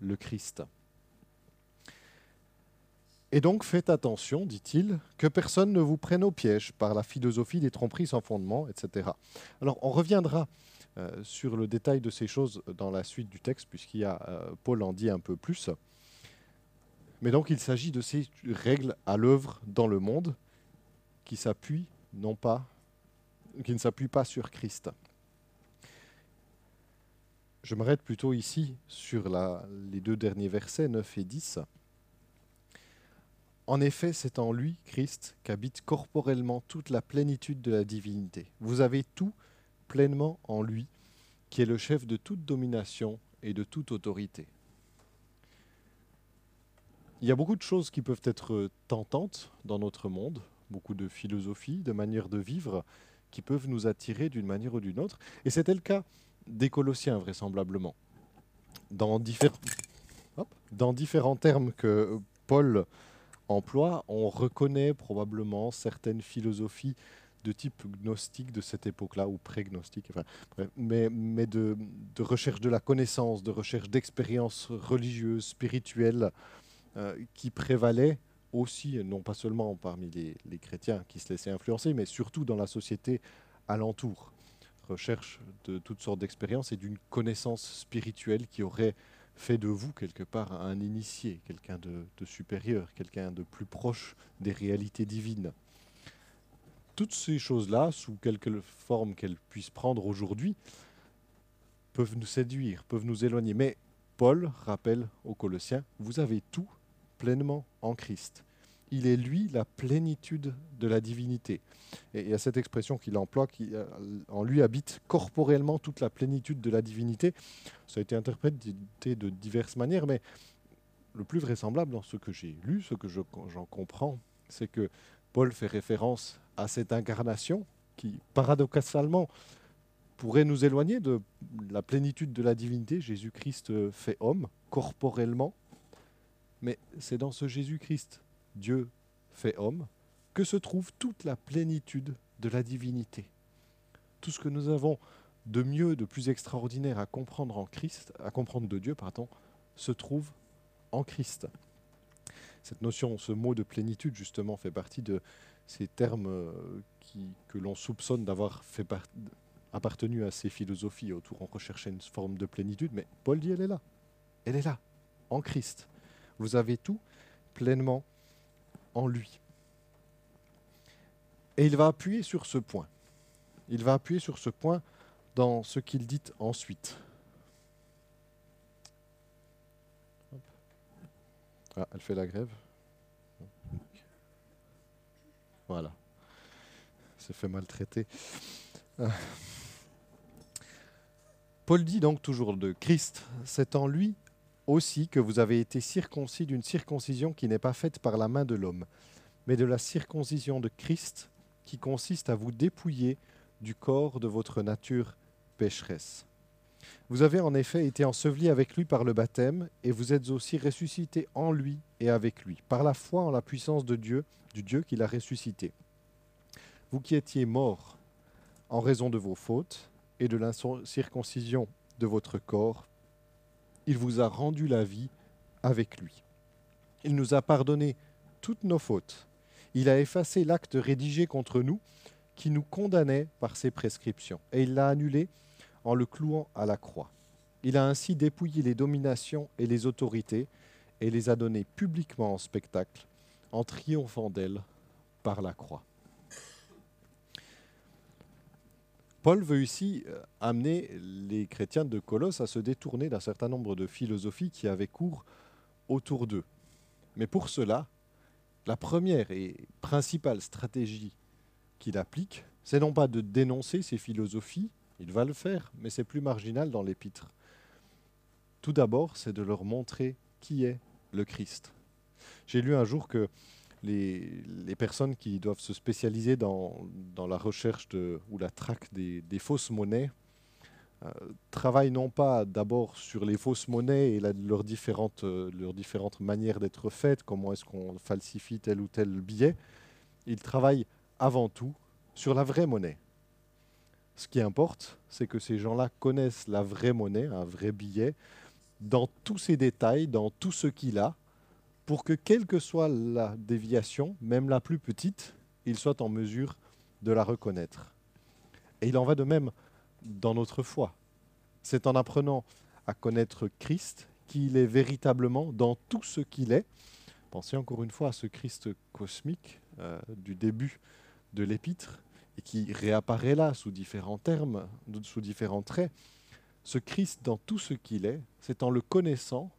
le Christ. Et donc faites attention, dit-il, que personne ne vous prenne au piège par la philosophie des tromperies sans fondement, etc. Alors on reviendra euh, sur le détail de ces choses dans la suite du texte, puisqu'il y a euh, Paul en dit un peu plus. Mais donc il s'agit de ces règles à l'œuvre dans le monde qui s'appuient non pas, qui ne s'appuient pas sur Christ. Je m'arrête plutôt ici sur les deux derniers versets, 9 et 10. En effet, c'est en lui, Christ, qu'habite corporellement toute la plénitude de la divinité. Vous avez tout pleinement en lui, qui est le chef de toute domination et de toute autorité. Il y a beaucoup de choses qui peuvent être tentantes dans notre monde, beaucoup de philosophies, de manières de vivre qui peuvent nous attirer d'une manière ou d'une autre. Et c'était le cas des Colossiens, vraisemblablement. Dans, différents termes que Paul emploi, on reconnaît probablement certaines philosophies de type gnostique de cette époque-là, ou pré-gnostique, mais, mais de, recherche de la connaissance, de recherche d'expériences religieuses, spirituelles, euh, qui prévalaient aussi, non pas seulement parmi les, les, chrétiens qui se laissaient influencer, mais surtout dans la société alentour. Recherche de toutes sortes d'expériences et d'une connaissance spirituelle qui aurait fait de vous quelque part un initié, quelqu'un de, supérieur, quelqu'un de plus proche des réalités divines. Toutes ces choses-là, sous quelque forme qu'elles puissent prendre aujourd'hui, peuvent nous séduire, peuvent nous éloigner. Mais Paul rappelle aux Colossiens, vous avez tout pleinement en Christ il est lui la plénitude de la divinité. Et il y a cette expression qu'il emploie, qui euh, en lui habite corporellement toute la plénitude de la divinité. Ça a été interprété de diverses manières, mais le plus vraisemblable dans ce que j'ai lu, ce que j'en comprends, c'est que Paul fait référence à cette incarnation qui, paradoxalement, pourrait nous éloigner de la plénitude de la divinité. Jésus-Christ fait homme, corporellement, mais c'est dans ce Jésus-Christ Dieu fait homme, que se trouve toute la plénitude de la divinité. Tout ce que nous avons de mieux, de plus extraordinaire à comprendre en Christ, à comprendre de Dieu, pardon, se trouve en Christ. Cette notion, ce mot de plénitude, justement, fait partie de ces termes euh, que l'on soupçonne d'avoir fait appartenu à ces philosophies autour. On recherchait une forme de plénitude, mais Paul dit elle est là. Elle est là, en Christ. Vous avez tout pleinement en lui. Et il va appuyer sur ce point. Il va appuyer sur ce point dans ce qu'il dit ensuite. Ah, elle fait la grève. Voilà. Se fait maltraiter. Ah. Paul dit donc toujours de Christ, c'est en lui aussi que vous avez été circoncis d'une circoncision qui n'est pas faite par la main de l'homme, mais de la circoncision de Christ qui consiste à vous dépouiller du corps de votre nature pécheresse. Vous avez en effet été enseveli avec lui par le baptême, et vous êtes aussi ressuscité en lui et avec lui, par la foi en la puissance de Dieu, du Dieu qui l'a ressuscité. Vous qui étiez morts en raison de vos fautes et de l'incirconcision de votre corps, il vous a rendu la vie avec lui. Il nous a pardonné toutes nos fautes. Il a effacé l'acte rédigé contre nous qui nous condamnait par ses prescriptions, et il l'a annulé en le clouant à la croix. Il a ainsi dépouillé les dominations et les autorités et les a données publiquement en spectacle, en triomphant d'elles par la croix. Paul veut ici euh, amener les chrétiens de Colosse à se détourner d'un certain nombre de philosophies qui avaient cours autour d'eux. Mais pour cela, la première et principale stratégie qu'il applique, c'est non pas de dénoncer ces philosophies, il va le faire, mais c'est plus marginal dans l'épître. Tout d'abord, c'est de leur montrer qui est le Christ. J'ai lu un jour que les, personnes qui doivent se spécialiser dans, la recherche ou la traque des, fausses monnaies euh, travaillent non pas d'abord sur les fausses monnaies et euh, leurs différentes manières d'être faites, comment est-ce qu'on falsifie tel ou tel billet, ils travaillent avant tout sur la vraie monnaie. Ce qui importe, c'est que ces gens-là connaissent la vraie monnaie, un vrai billet, dans tous ses détails, dans tout ce qu'il a, pour que quelle que soit la déviation, même la plus petite, il soit en mesure de la reconnaître. Et il en va de même dans notre foi. C'est en apprenant à connaître Christ qu'il est véritablement dans tout ce qu'il est. Pensez encore une fois à ce Christ cosmique euh, du début de l'épître et qui réapparaît là sous différents termes, sous différents traits. Ce Christ dans tout ce qu'il est, c'est en le connaissant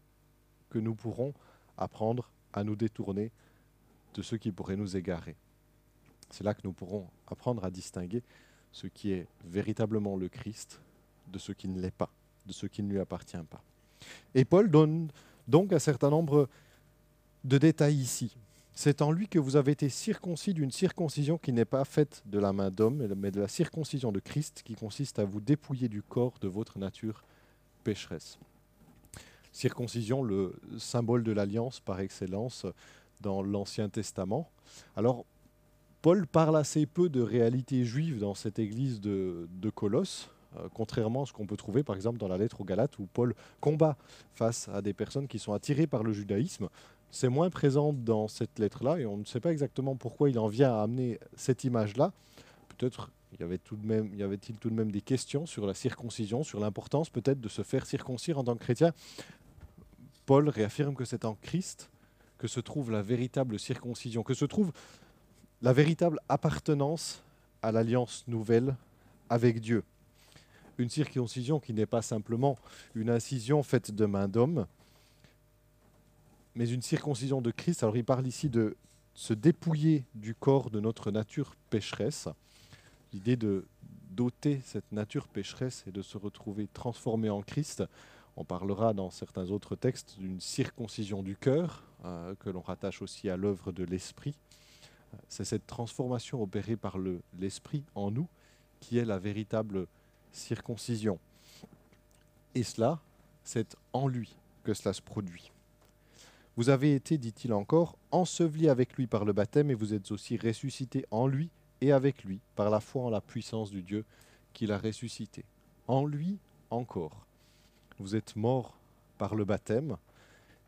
que nous pourrons apprendre à nous détourner de ce qui pourrait nous égarer. C'est là que nous pourrons apprendre à distinguer ce qui est véritablement le Christ de ce qui ne l'est pas, de ce qui ne lui appartient pas. Et Paul donne donc un certain nombre de détails ici. C'est en lui que vous avez été circoncis d'une circoncision qui n'est pas faite de la main d'homme, mais de la circoncision de Christ qui consiste à vous dépouiller du corps de votre nature pécheresse. Circoncision, le symbole de l'alliance par excellence dans l'Ancien Testament. Alors, Paul parle assez peu de réalité juive dans cette église de, Colosse, euh, contrairement à ce qu'on peut trouver par exemple dans la lettre aux Galates où Paul combat face à des personnes qui sont attirées par le judaïsme. C'est moins présent dans cette lettre-là et on ne sait pas exactement pourquoi il en vient à amener cette image-là. Peut-être y avait tout de y avait-il tout de même des questions sur la circoncision, sur l'importance peut-être de se faire circoncire en tant que chrétien. Paul réaffirme que c'est en Christ que se trouve la véritable circoncision, que se trouve la véritable appartenance à l'alliance nouvelle avec Dieu. Une circoncision qui n'est pas simplement une incision faite de main d'homme, mais une circoncision de Christ. Alors il parle ici de se dépouiller du corps de notre nature pécheresse. L'idée de doter cette nature pécheresse et de se retrouver transformé en Christ, on parlera dans certains autres textes d'une circoncision du cœur, euh, que l'on rattache aussi à l'œuvre de l'Esprit. C'est cette transformation opérée par l'Esprit en nous qui est la véritable circoncision. Et cela, c'est en lui que cela se produit. Vous avez été, dit-il encore, enseveli avec lui par le baptême et vous êtes aussi ressuscité en lui et avec lui par la foi en la puissance du Dieu qui l'a ressuscité. En lui encore vous êtes mort par le baptême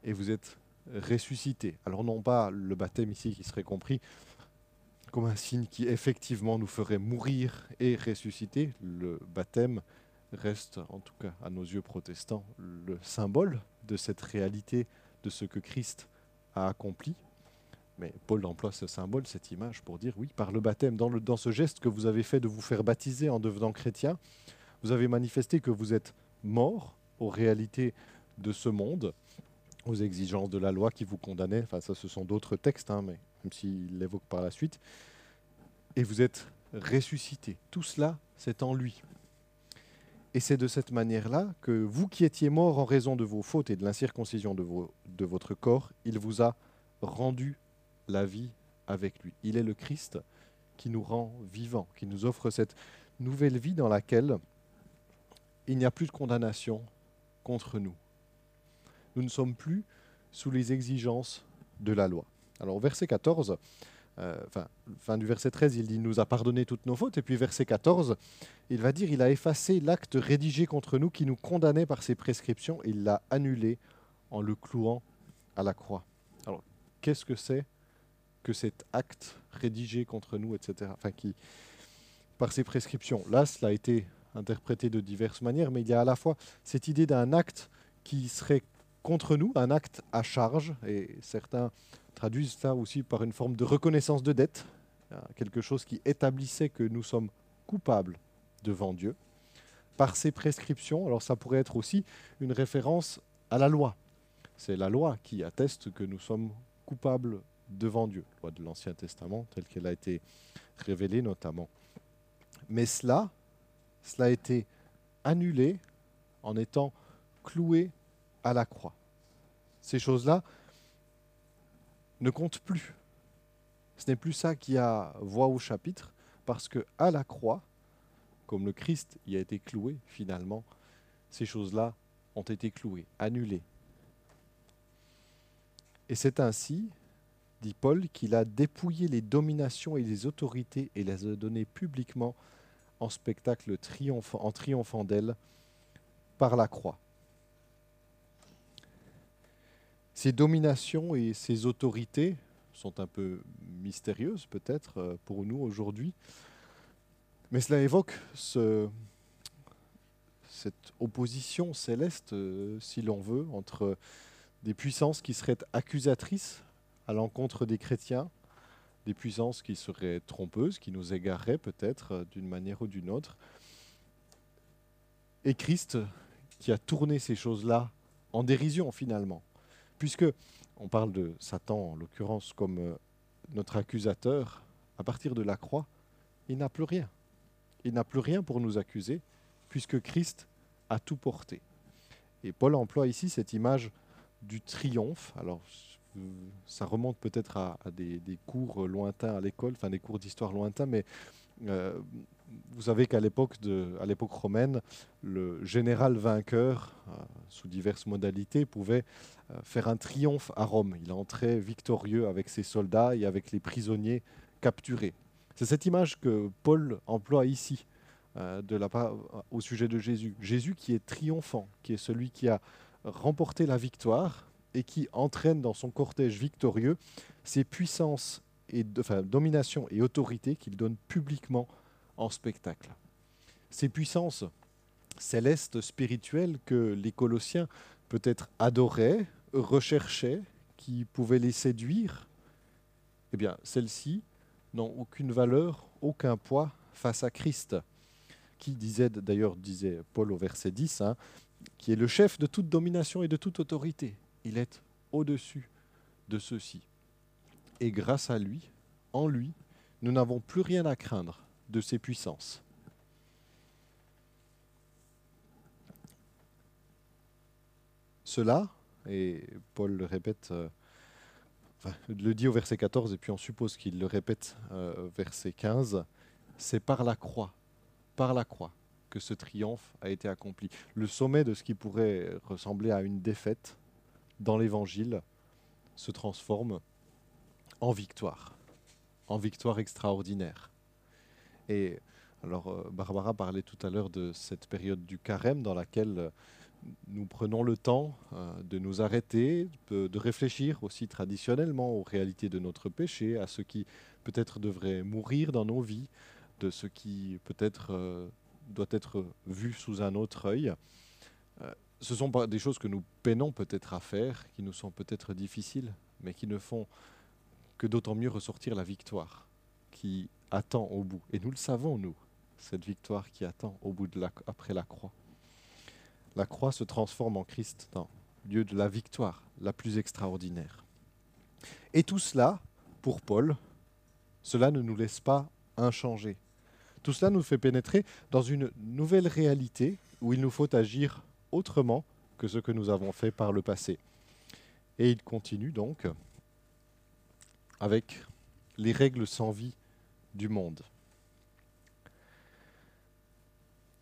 et vous êtes ressuscité. Alors non pas le baptême ici qui serait compris comme un signe qui effectivement nous ferait mourir et ressusciter. Le baptême reste, en tout cas à nos yeux protestants, le symbole de cette réalité de ce que Christ a accompli. Mais Paul emploie ce symbole, cette image, pour dire oui, par le baptême, dans, ce geste que vous avez fait de vous faire baptiser en devenant chrétien, vous avez manifesté que vous êtes mort aux réalités de ce monde, aux exigences de la loi qui vous condamnaient. Enfin, ça, ce sont d'autres textes, hein, mais même s'il l'évoque par la suite. Et vous êtes ressuscité. Tout cela, c'est en lui. Et c'est de cette manière-là que vous qui étiez mort en raison de vos fautes et de l'incirconcision de votre corps, il vous a rendu la vie avec lui. Il est le Christ qui nous rend vivants, qui nous offre cette nouvelle vie dans laquelle il n'y a plus de condamnation, contre nous. Nous ne sommes plus sous les exigences de la loi. Alors verset 14, euh, enfin, fin du verset 13, il dit nous a pardonné toutes nos fautes. Et puis verset 14, il va dire il a effacé l'acte rédigé contre nous qui nous condamnait par ses prescriptions. il l'a annulé en le clouant à la croix. Alors qu'est-ce que c'est que cet acte rédigé contre nous, etc. Enfin, qui, par ses prescriptions? Là, cela a été interprété de diverses manières, mais il y a à la fois cette idée d'un acte qui serait contre nous, un acte à charge, et certains traduisent ça aussi par une forme de reconnaissance de dette, hein, quelque chose qui établissait que nous sommes coupables devant Dieu, par ses prescriptions. Alors ça pourrait être aussi une référence à la loi. C'est la loi qui atteste que nous sommes coupables devant Dieu, loi de l'Ancien Testament telle qu'elle a été révélée notamment. Mais cela, cela a été annulé en étant cloué à la croix. Ces choses-là ne comptent plus. Ce n'est plus ça qui a voix au chapitre, parce que à la croix, comme le Christ y a été cloué finalement, ces choses-là ont été clouées, annulées. Et c'est ainsi, dit Paul, qu'il a dépouillé les dominations et les autorités et les a données publiquement en spectacle triomphant, en triomphant d'elle par la croix. Ces dominations et ces autorités sont un peu mystérieuses peut-être euh, pour nous aujourd'hui, mais cela évoque ce, cette opposition céleste, euh, si l'on veut, entre des puissances qui seraient accusatrices à l'encontre des chrétiens, des puissances qui seraient trompeuses, qui nous égareraient peut-être euh, d'une manière ou d'une autre, et Christ qui a tourné ces choses-là en dérision finalement, puisque on parle de Satan en l'occurrence comme euh, notre accusateur, à partir de la croix, il n'a plus rien. Il n'a plus rien pour nous accuser, puisque Christ a tout porté. Et Paul emploie ici cette image du triomphe. Alors, ça remonte peut-être à, des, cours lointains à l'école, enfin des cours d'histoire lointains, mais euh, vous savez qu'à l'époque, romaine, le général vainqueur, euh, sous diverses modalités, pouvait euh, faire un triomphe à Rome. Il entrait victorieux avec ses soldats et avec les prisonniers capturés. C'est cette image que Paul emploie ici au sujet de Jésus. Jésus qui est triomphant, qui est celui qui a remporté la victoire et qui entraîne dans son cortège victorieux ses puissances et enfin, domination et autorité qu'il donne publiquement en spectacle. Ces puissances célestes, spirituelles que les Colossiens peut-être adoraient, recherchaient, qui pouvaient les séduire, eh bien, celles-ci n'ont aucune valeur, aucun poids face à Christ, qui disait, d'ailleurs disait Paul au verset 10, hein, qui est le chef de toute domination et de toute autorité. Il est au-dessus de ceux-ci. Et grâce à lui, en lui, nous n'avons plus rien à craindre de ses puissances. Cela, et Paul le répète, euh, le dit au verset 14, et puis on suppose qu'il le répète euh, verset 15, c'est par la croix, par la croix, que ce triomphe a été accompli. Le sommet de ce qui pourrait ressembler à une défaite dans l'Évangile se transforme en victoire, en victoire extraordinaire. Et alors, euh, Barbara parlait tout à l'heure de cette période du carême dans laquelle euh, nous prenons le temps euh, de nous arrêter, de réfléchir aussi traditionnellement aux réalités de notre péché, à ce qui peut-être devrait mourir dans nos vies, de ce qui peut-être doit être vu sous un autre œil. Ce sont des choses que nous peinons peut-être à faire, qui nous sont peut-être difficiles, mais qui ne font que d'autant mieux ressortir la victoire qui attend au bout. Et nous le savons, nous, cette victoire qui attend au bout de la, après la croix. La croix se transforme en Christ dans lieu de la victoire la plus extraordinaire. Et tout cela, pour Paul, cela ne nous laisse pas inchangés. Tout cela nous fait pénétrer dans une nouvelle réalité où il nous faut agir autrement que ce que nous avons fait par le passé. Et il continue donc avec les règles sans vie du monde.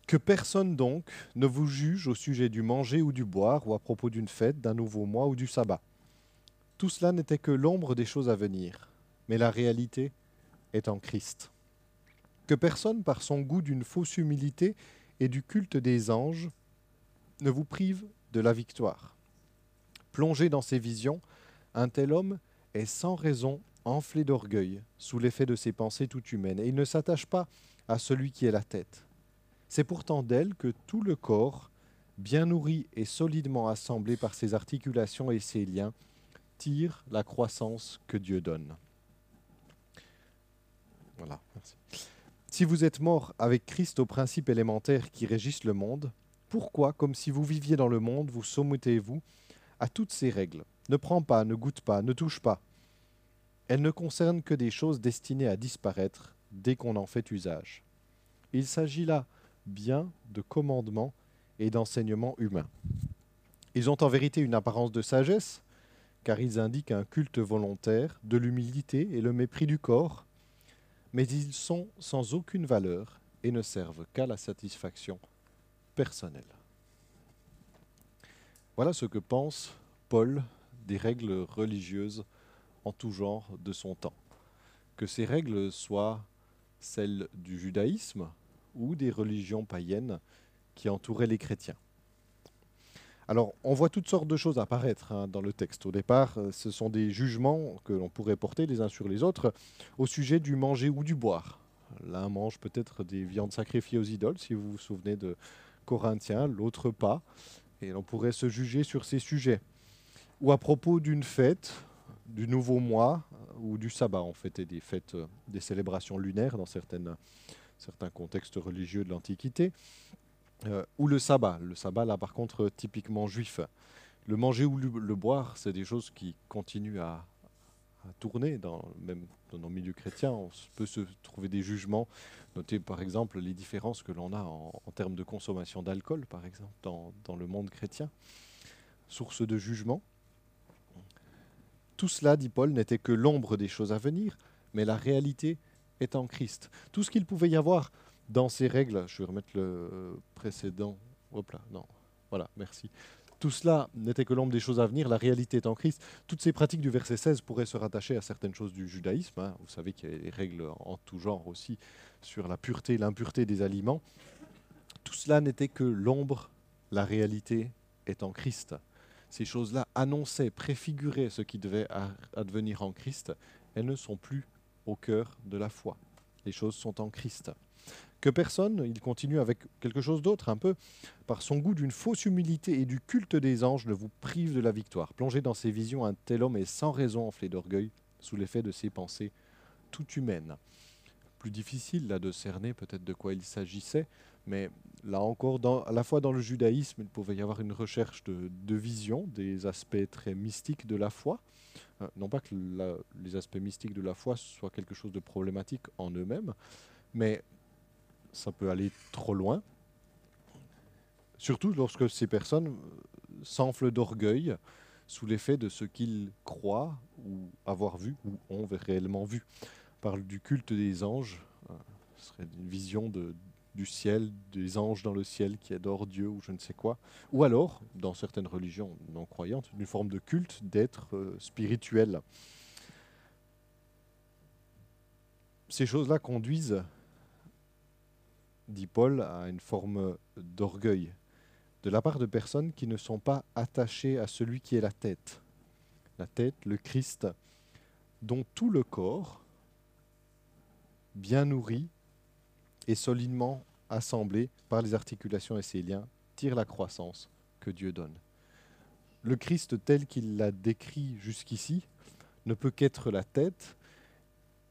Que personne donc ne vous juge au sujet du manger ou du boire, ou à propos d'une fête, d'un nouveau mois ou du sabbat. Tout cela n'était que l'ombre des choses à venir, mais la réalité est en Christ que personne, par son goût d'une fausse humilité et du culte des anges, ne vous prive de la victoire. Plongé dans ses visions, un tel homme est sans raison enflé d'orgueil, sous l'effet de ses pensées tout humaines, et il ne s'attache pas à celui qui est la tête. C'est pourtant d'elle que tout le corps, bien nourri et solidement assemblé par ses articulations et ses liens, tire la croissance que Dieu donne. Voilà, merci. Si vous êtes mort avec Christ aux principes élémentaires qui régissent le monde, pourquoi, comme si vous viviez dans le monde, vous soumettez-vous à toutes ces règles Ne prends pas, ne goûte pas, ne touche pas. Elles ne concernent que des choses destinées à disparaître dès qu'on en fait usage. Il s'agit là bien de commandements et d'enseignements humains. Ils ont en vérité une apparence de sagesse, car ils indiquent un culte volontaire, de l'humilité et le mépris du corps, mais ils sont sans aucune valeur et ne servent qu'à la satisfaction Voilà ce que pense Paul des règles religieuses en tout genre de son temps. Que ces règles soient celles du judaïsme ou des religions païennes qui entouraient les chrétiens. Alors, on voit toutes sortes de choses apparaître hein, dans le texte. Au départ, euh, ce sont des jugements que l'on pourrait porter les uns sur les autres au sujet du manger ou du boire. L'un mange peut-être des viandes sacrifiées aux idoles, si vous vous souvenez de Corinthiens, l'autre pas. Et on pourrait se juger sur ces sujets. Ou à propos d'une fête, du nouveau mois ou du sabbat. On fêtait des fêtes, euh, des célébrations lunaires dans certains contextes religieux de l'Antiquité. Euh, ou le sabbat. Le sabbat, là, par contre, typiquement juif. Le manger ou le boire, c'est des choses qui continuent à, à tourner, dans, même dans nos milieux chrétiens. On peut se trouver des jugements. Notez, par exemple, les différences que l'on a en, en termes de consommation d'alcool, par exemple, dans, dans le monde chrétien. Source de jugement. Tout cela, dit Paul, n'était que l'ombre des choses à venir, mais la réalité est en Christ. Tout ce qu'il pouvait y avoir dans ces règles, je vais remettre le euh, précédent. Hop là, non. Voilà, merci. Tout cela n'était que l'ombre des choses à venir, la réalité est en Christ. Toutes ces pratiques du verset 16 pourraient se rattacher à certaines choses du judaïsme. hein. Vous savez qu'il y a des règles en tout genre aussi sur la pureté et l'impureté des aliments. Tout cela n'était que l'ombre, la réalité est en Christ. Ces choses-là annonçaient, préfiguraient ce qui devait advenir en Christ. Elles ne sont plus au cœur de la foi. Les choses sont en Christ. Que personne, il continue avec quelque chose d'autre un peu, par son goût d'une fausse humilité et du culte des anges, ne vous prive de la victoire. Plongé dans ses visions, un tel homme est sans raison enflé d'orgueil, sous l'effet de ses pensées toutes humaines. Plus difficile là de cerner peut-être de quoi il s'agissait, mais là encore, à la fois dans le judaïsme, il pouvait y avoir une recherche de, vision, des aspects très mystiques de la foi. Euh, non pas que les aspects mystiques de la foi soient quelque chose de problématique en eux-mêmes, mais ça peut aller trop loin. Surtout lorsque ces personnes euh, s'enflent d'orgueil sous l'effet de ce qu'ils croient ou avoir vu ou ont réellement vu. On parle du culte des anges, euh, ce serait une vision de, du ciel, des anges dans le ciel qui adorent Dieu ou je ne sais quoi. Ou alors, dans certaines religions non croyantes, une forme de culte d'être euh, spirituel. Ces choses-là conduisent dit Paul, à une forme d'orgueil de la part de personnes qui ne sont pas attachées à celui qui est la tête. La tête, le Christ, dont tout le corps, bien nourri et solidement assemblé par les articulations et ses liens, tire la croissance que Dieu donne. Le Christ tel qu'il l'a décrit jusqu'ici ne peut qu'être la tête,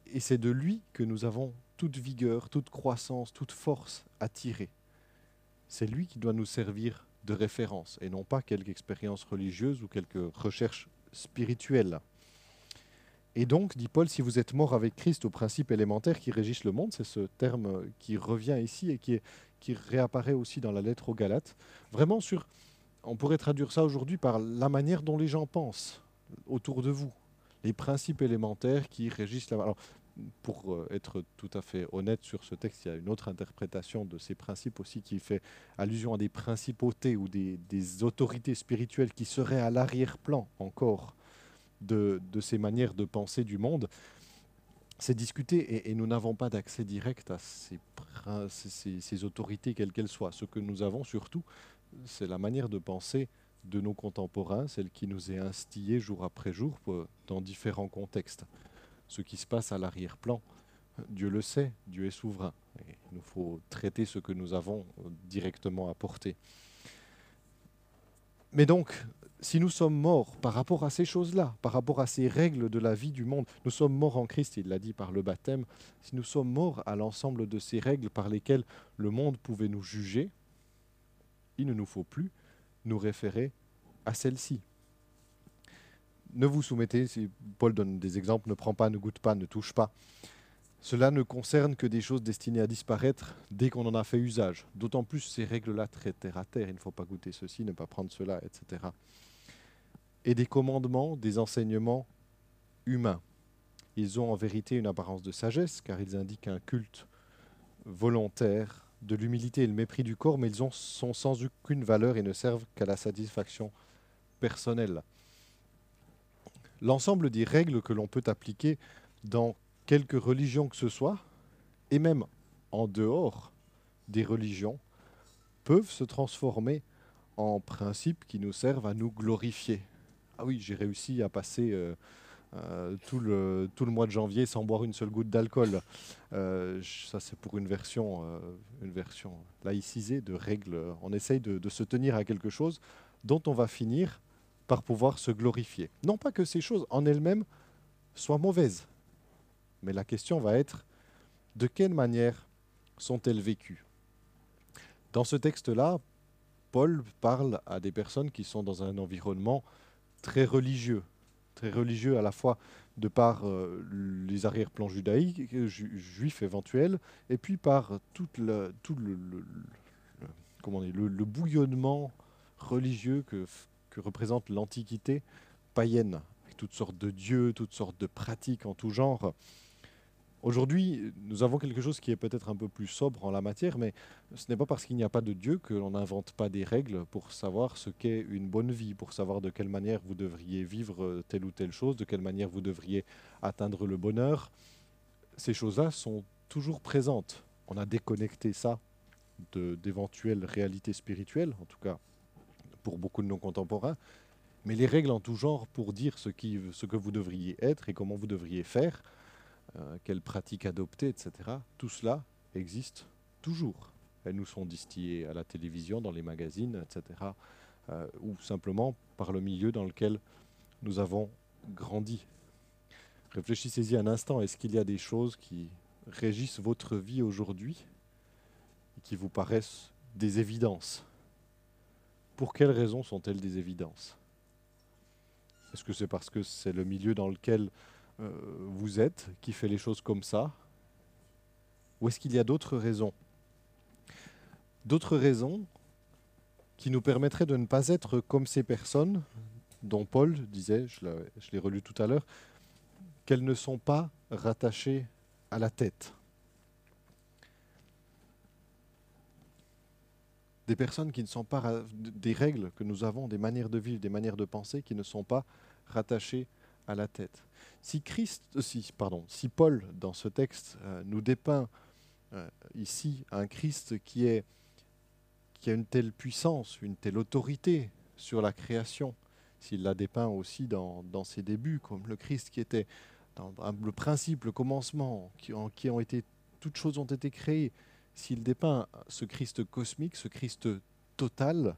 et c'est de lui que nous avons toute vigueur, toute croissance, toute force à tirer. C'est lui qui doit nous servir de référence et non pas quelque expérience religieuse ou quelque recherche spirituelle. Et donc, dit Paul, si vous êtes mort avec Christ aux principes élémentaires qui régissent le monde, c'est ce terme qui revient ici et qui, réapparaît aussi dans la lettre aux Galates, vraiment sur, on pourrait traduire ça aujourd'hui par la manière dont les gens pensent autour de vous, les principes élémentaires qui régissent la... pour euh, être tout à fait honnête sur ce texte, il y a une autre interprétation de ces principes aussi qui fait allusion à des principautés ou des, autorités spirituelles qui seraient à l'arrière-plan encore de, ces manières de penser du monde. C'est discuté et, nous n'avons pas d'accès direct à ces- ces autorités, quelles qu'elles soient. Ce que nous avons surtout, c'est la manière de penser de nos contemporains, celle qui nous est instillée jour après jour euh, dans différents contextes ce qui se passe à l'arrière-plan. Dieu le sait, Dieu est souverain. Il nous faut traiter ce que nous avons euh, directement apporté. Mais donc, si nous sommes morts par rapport à ces choses-là, par rapport à ces règles de la vie du monde, nous sommes morts en Christ, il l'a dit par le baptême, si nous sommes morts à l'ensemble de ces règles par lesquelles le monde pouvait nous juger, il ne nous faut plus nous référer à celles-ci ne vous soumettez, si Paul donne des exemples, ne prend pas, ne goûte pas, ne touche pas. Cela ne concerne que des choses destinées à disparaître dès qu'on en a fait usage. D'autant plus ces règles-là très terre à terre, il ne faut pas goûter ceci, ne pas prendre cela, etc. Et des commandements, des enseignements humains. Ils ont en vérité une apparence de sagesse, car ils indiquent un culte volontaire de l'humilité et le mépris du corps, mais ils ont, sont sans aucune valeur et ne servent qu'à la satisfaction personnelle l'ensemble des règles que l'on peut appliquer dans quelque religion que ce soit, et même en dehors des religions, peuvent se transformer en principe qui nous servent à nous glorifier. Ah oui, j'ai réussi à passer euh, euh, tout, le, mois de janvier sans boire une seule goutte d'alcool. Euh, ça, c'est pour une version, laïcisée de règles. On essaye de se tenir à quelque chose dont on va finir par pouvoir se glorifier. Non pas que ces choses en elles-mêmes soient mauvaises, mais la question va être de quelle manière sont-elles vécues? Dans ce texte-là, Paul parle à des personnes qui sont dans un environnement très religieux, très religieux à la fois de par euh, les arrière-plans judaïques, juifs éventuels, et puis par tout le, tout le bouillonnement religieux que, représente l'Antiquité païenne, avec toutes sortes de dieux, toutes sortes de pratiques en tout genre. Aujourd'hui, nous avons quelque chose qui est peut-être un peu plus sobre en la matière, mais ce n'est pas parce qu'il n'y a pas de Dieu que l'on n'invente pas des règles pour savoir ce qu'est une bonne vie, pour savoir de quelle manière vous devriez vivre telle ou telle chose, de quelle manière vous devriez atteindre le bonheur. Ces choses-là sont toujours présentes. On a déconnecté ça d'éventuelles réalités spirituelles, en tout cas pour beaucoup de nos contemporains, mais les règles en tout genre pour dire ce, qui, ce que vous devriez être et comment vous devriez faire, euh, quelles pratiques adopter, etc. Tout cela existe toujours. Elles nous sont distillées à la télévision, dans les magazines, etc. Euh, ou simplement par le milieu dans lequel nous avons grandi. Réfléchissez-y un instant, est-ce qu'il y a des choses qui régissent votre vie aujourd'hui et qui vous paraissent des évidences? Pour quelles raisons sont-elles des évidences? Est-ce que c'est parce que c'est le milieu dans lequel euh, vous êtes qui fait les choses comme ça? Ou est-ce qu'il y a d'autres raisons? D'autres raisons qui nous permettraient de ne pas être comme ces personnes dont Paul disait, je l'ai relu tout à l'heure, qu'elles ne sont pas rattachées à la tête. Des personnes qui ne sont pas des règles que nous avons, des manières de vivre, des manières de penser qui ne sont pas rattachées à la tête. Si, Christ, euh, si, pardon, si Paul, dans ce texte, euh, nous dépeint euh, ici un Christ qui, a une telle puissance, une telle autorité sur la création, s'il la dépeint aussi dans, ses débuts, comme le Christ qui était le principe, le commencement, qui, en, qui ont été, toutes choses ont été créées, s'il dépeint ce Christ cosmique, ce Christ total,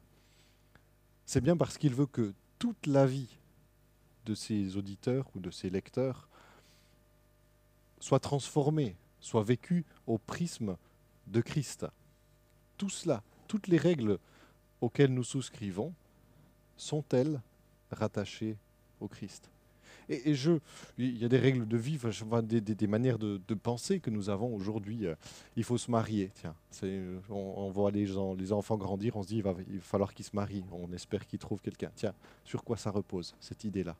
c'est bien parce qu'il veut que toute la vie de ses auditeurs ou de ses lecteurs soit transformé, soit vécu au prisme de Christ. Tout cela, toutes les règles auxquelles nous souscrivons, sont-elles rattachées au Christ? Et, je, il y a des règles de vie, des, manières de, penser que nous avons aujourd'hui. Il faut se marier. Tiens, on, on, voit les, enfants grandir, on se dit il va, falloir qu'ils se marient. On espère qu'ils trouvent quelqu'un. Tiens, sur quoi ça repose cette idée-là?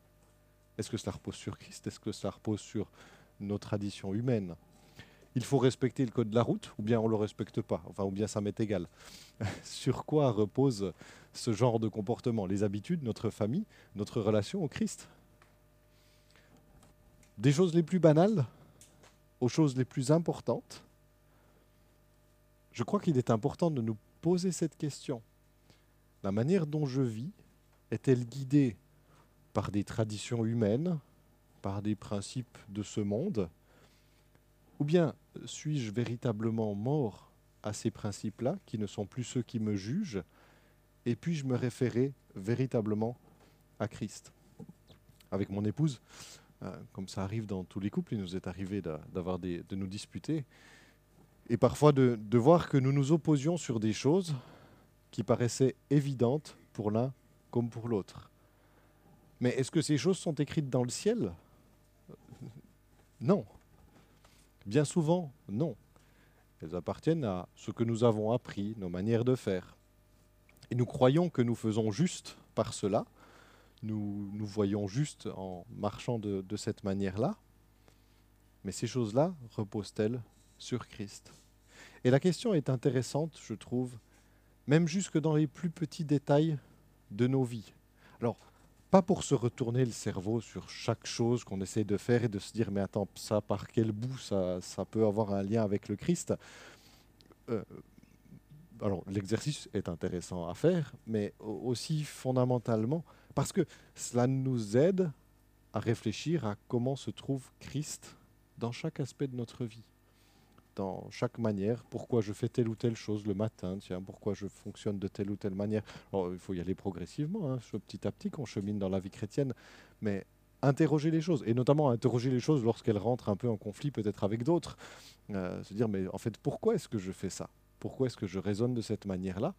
Est-ce que cela repose sur Christ? Est-ce que cela repose sur nos traditions humaines? Il faut respecter le code de la route, ou bien on ne le respecte pas, enfin, ou bien ça m'est égal. sur quoi repose ce genre de comportement? Les habitudes, notre famille, notre relation au Christ? Des choses les plus banales aux choses les plus importantes, je crois qu'il est important de nous poser cette question. La manière dont je vis est-elle guidée par des traditions humaines, par des principes de ce monde Ou bien suis-je véritablement mort à ces principes-là, qui ne sont plus ceux qui me jugent, et puis-je me référer véritablement à Christ? Avec mon épouse, comme ça arrive dans tous les couples, il nous est arrivé de nous disputer, et parfois de voir que nous nous opposions sur des choses qui paraissaient évidentes pour l'un comme pour l'autre. Mais est-ce que ces choses sont écrites dans le ciel? Non. Bien souvent, non. Elles appartiennent à ce que nous avons appris, nos manières de faire. Et nous croyons que nous faisons juste par cela. Nous nous voyons juste en marchant de, cette manière-là. Mais ces choses-là reposent-elles sur Christ? Et la question est intéressante, je trouve, même jusque dans les plus petits détails de nos vies. Alors, pas pour se retourner le cerveau sur chaque chose qu'on essaie de faire et de se dire mais attends, ça par quel bout ça, ça peut avoir un lien avec le Christ? Euh, alors l'exercice est intéressant à faire, mais aussi fondamentalement parce que cela nous aide à réfléchir à comment se trouve Christ dans chaque aspect de notre vie, dans chaque manière, pourquoi je fais telle ou telle chose le matin, tiens, pourquoi je fonctionne de telle ou telle manière. il faut y aller progressivement, hein, petit à petit qu'on chemine dans la vie chrétienne, mais interroger les choses, et notamment interroger les choses lorsqu'elles rentrent un peu en conflit peut-être avec d'autres. Euh, se dire, mais en fait, pourquoi est-ce que je fais ça? Pourquoi est-ce que je raisonne de cette manière-là?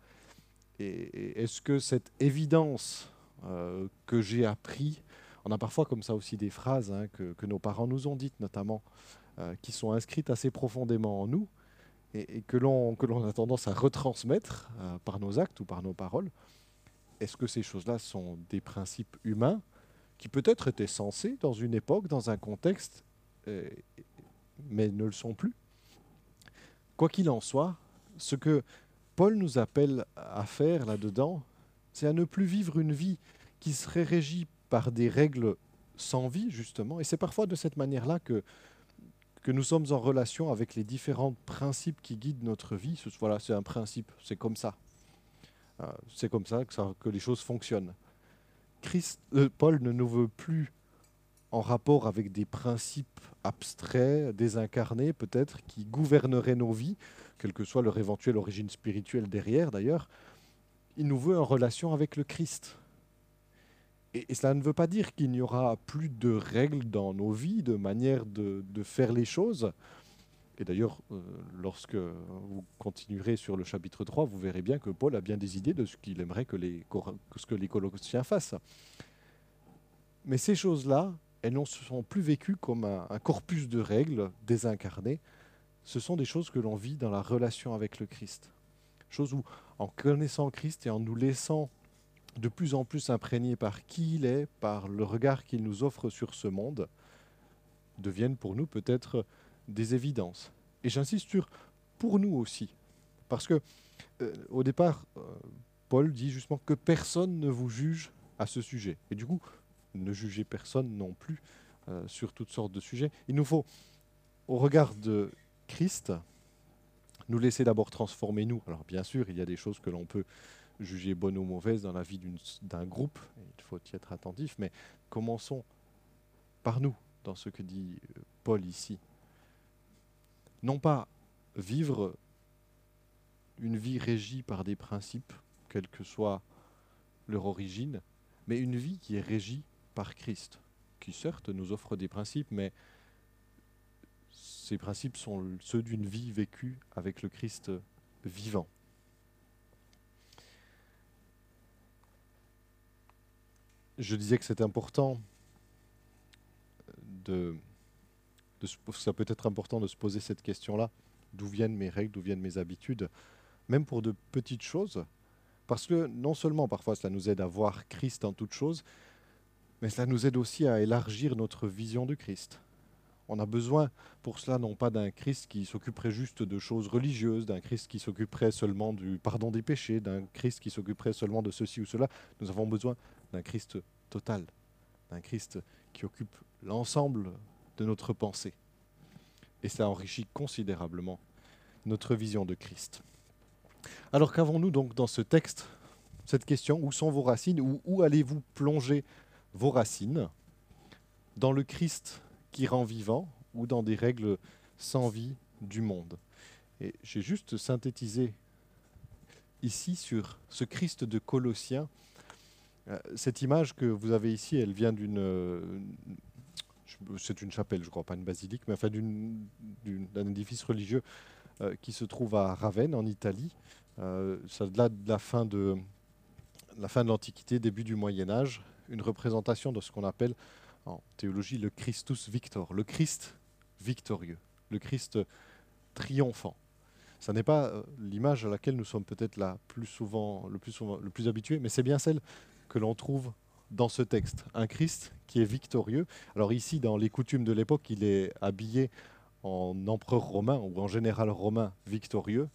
Et, est-ce que cette évidence euh, que j'ai appris, on a parfois comme ça aussi des phrases hein, que, nos parents nous ont dites notamment, euh, qui sont inscrites assez profondément en nous, et, que l'on a tendance à retransmettre par nos actes ou par nos paroles. Est-ce que ces choses-là sont des principes humains qui peut-être étaient sensés dans une époque, dans un contexte, euh, mais ne le sont plus? Quoi qu'il en soit, ce que Paul nous appelle à faire là-dedans, c'est à ne plus vivre une vie qui serait régie par des règles sans vie, justement. Et c'est parfois de cette manière-là que, que nous sommes en relation avec les différents principes qui guident notre vie. Voilà, c'est un principe, c'est comme ça. Euh, c'est comme ça que, les choses fonctionnent. Euh, Paul ne nous veut plus en rapport avec des principes abstraits, désincarnés peut-être, qui gouverneraient nos vies, quelle que soit leur éventuelle origine spirituelle derrière d'ailleurs. Il nous veut en relation avec le Christ. Et, cela ne veut pas dire qu'il n'y aura plus de règles dans nos vies, de manière de faire les choses. Et d'ailleurs, euh, lorsque vous continuerez sur le chapitre 3, vous verrez bien que Paul a bien des idées de ce qu'il aimerait que, les, ce que les Colossiens fassent. Mais ces choses-là, elles ne sont plus vécues comme un, corpus de règles désincarnées. Ce sont des choses que l'on vit dans la relation avec le Christ. Choses où, en connaissant Christ et en nous laissant de plus en plus imprégnés par qui il est, par le regard qu'il nous offre sur ce monde, deviennent pour nous peut-être des évidences. Et j'insiste sur pour nous aussi. Parce que euh, au départ, euh, Paul dit justement que personne ne vous juge à ce sujet. Et du coup, ne jugez personne non plus euh, sur toutes sortes de sujets. Il nous faut, au regard de Christ, nous laisser d'abord transformer nous. Alors bien sûr, il y a des choses que l'on peut juger bonnes ou mauvaises dans la vie d'un groupe, il faut y être attentif, mais commençons par nous, dans ce que dit Paul ici non pas vivre une vie régie par des principes, quelle que soit leur origine, mais une vie qui est régie par Christ, qui certes nous offre des principes, mais ces principes sont ceux d'une vie vécue avec le Christ vivant. Je disais que c'est important de être important de se poser cette question-là. D'où viennent mes règles, d'où viennent mes habitudes, même pour de petites choses. Parce que non seulement parfois cela nous aide à voir Christ en toutes choses, mais cela nous aide aussi à élargir notre vision du Christ. On a besoin pour cela non pas d'un Christ qui s'occuperait juste de choses religieuses, d'un Christ qui s'occuperait seulement du pardon des péchés, d'un Christ qui s'occuperait seulement de ceci ou cela. Nous avons besoin d'un Christ total, d'un Christ qui occupe l'ensemble de notre pensée. Et ça enrichit considérablement notre vision de Christ. Alors qu'avons-nous donc dans ce texte? Cette question Où sont vos racines? Ou où allez-vous plonger vos racines? Dans le Christ qui rend vivant ou dans des règles sans vie du monde Et j'ai juste synthétisé ici sur ce Christ de Colossiens. Euh, cette image que vous avez ici, elle vient d'une c'est une chapelle, je crois, pas une basilique, mais enfin d'un édifice religieux euh, qui se trouve à Ravenne, en Italie. Euh, ça de la fin de la fin de l'Antiquité, début du Moyen Âge, une représentation de ce qu'on appelle en théologie le Christus Victor, le Christ victorieux, le Christ triomphant. Ce n'est pas euh, l'image à laquelle nous sommes peut-être le plus souvent, le plus habitués, mais c'est bien celle que l'on trouve dans ce texte. Un Christ qui est victorieux. Alors ici, dans les coutumes de l'époque, il est habillé en empereur romain ou en général romain victorieux.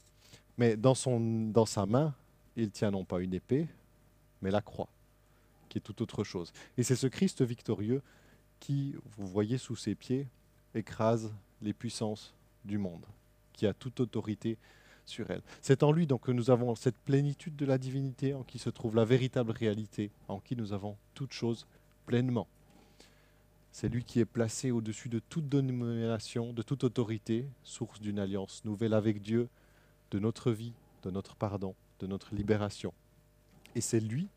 Mais dans sa main, il tient non pas une épée, mais la croix, tout autre chose. Et c'est ce Christ victorieux qui, vous voyez sous ses pieds, écrase les puissances du monde, qui a toute autorité sur elle. C'est en lui donc que nous avons cette plénitude de la divinité en qui se trouve la véritable réalité, en qui nous avons toutes choses pleinement. C'est lui qui est placé au-dessus de toute domination, de toute autorité, source d'une alliance nouvelle avec Dieu, de notre vie, de notre pardon, de notre libération. Et c'est lui,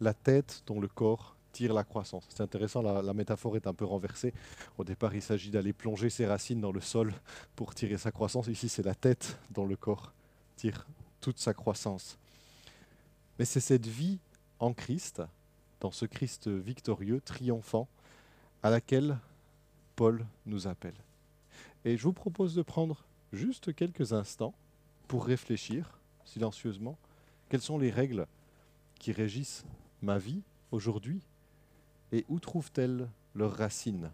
la tête dont le corps tire la croissance. C'est intéressant, la, métaphore est un peu renversée. Au départ, il s'agit d'aller plonger ses racines dans le sol pour tirer sa croissance. Ici, c'est la tête dont le corps tire toute sa croissance. Mais c'est cette vie en Christ, dans ce Christ victorieux, triomphant, à laquelle Paul nous appelle. Et je vous propose de prendre juste quelques instants pour réfléchir silencieusement quelles sont les règles qui régissent ma vie aujourd'hui et où trouvent-elles leurs racines?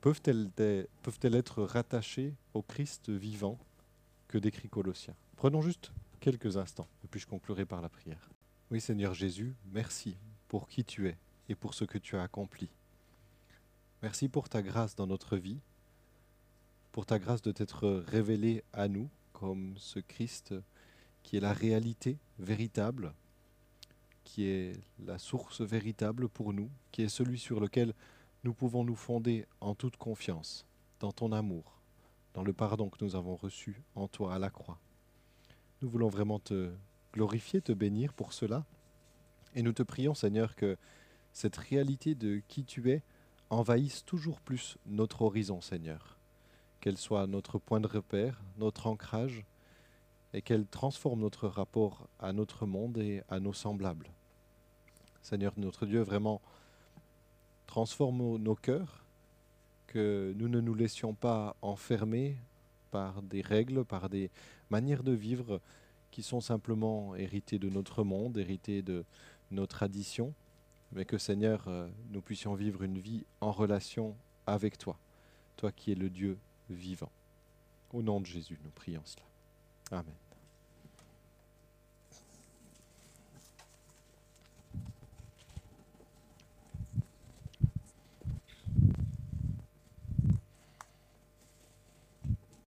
Peuvent-elles peuvent être rattachées au Christ vivant que décrit Colossiens? Prenons juste quelques instants, et puis je conclurai par la prière. Oui Seigneur Jésus, merci pour qui tu es et pour ce que tu as accompli. Merci pour ta grâce dans notre vie, pour ta grâce de t'être révélé à nous comme ce Christ qui est la réalité véritable, qui est la source véritable pour nous, qui est celui sur lequel nous pouvons nous fonder en toute confiance, dans ton amour, dans le pardon que nous avons reçu en toi à la croix. Nous voulons vraiment te glorifier, te bénir pour cela, et nous te prions Seigneur que cette réalité de qui tu es envahissent toujours plus notre horizon, Seigneur. Qu'elle soit notre point de repère, notre ancrage, et qu'elle transforme notre rapport à notre monde et à nos semblables. Seigneur notre Dieu, vraiment, transforme nos cœurs, que nous ne nous laissions pas enfermer par des règles, par des manières de vivre qui sont simplement héritées de notre monde, héritées de nos traditions, mais que Seigneur, euh, nous puissions vivre une vie en relation avec toi, toi qui es le Dieu vivant. Au nom de Jésus, nous prions cela. Amen.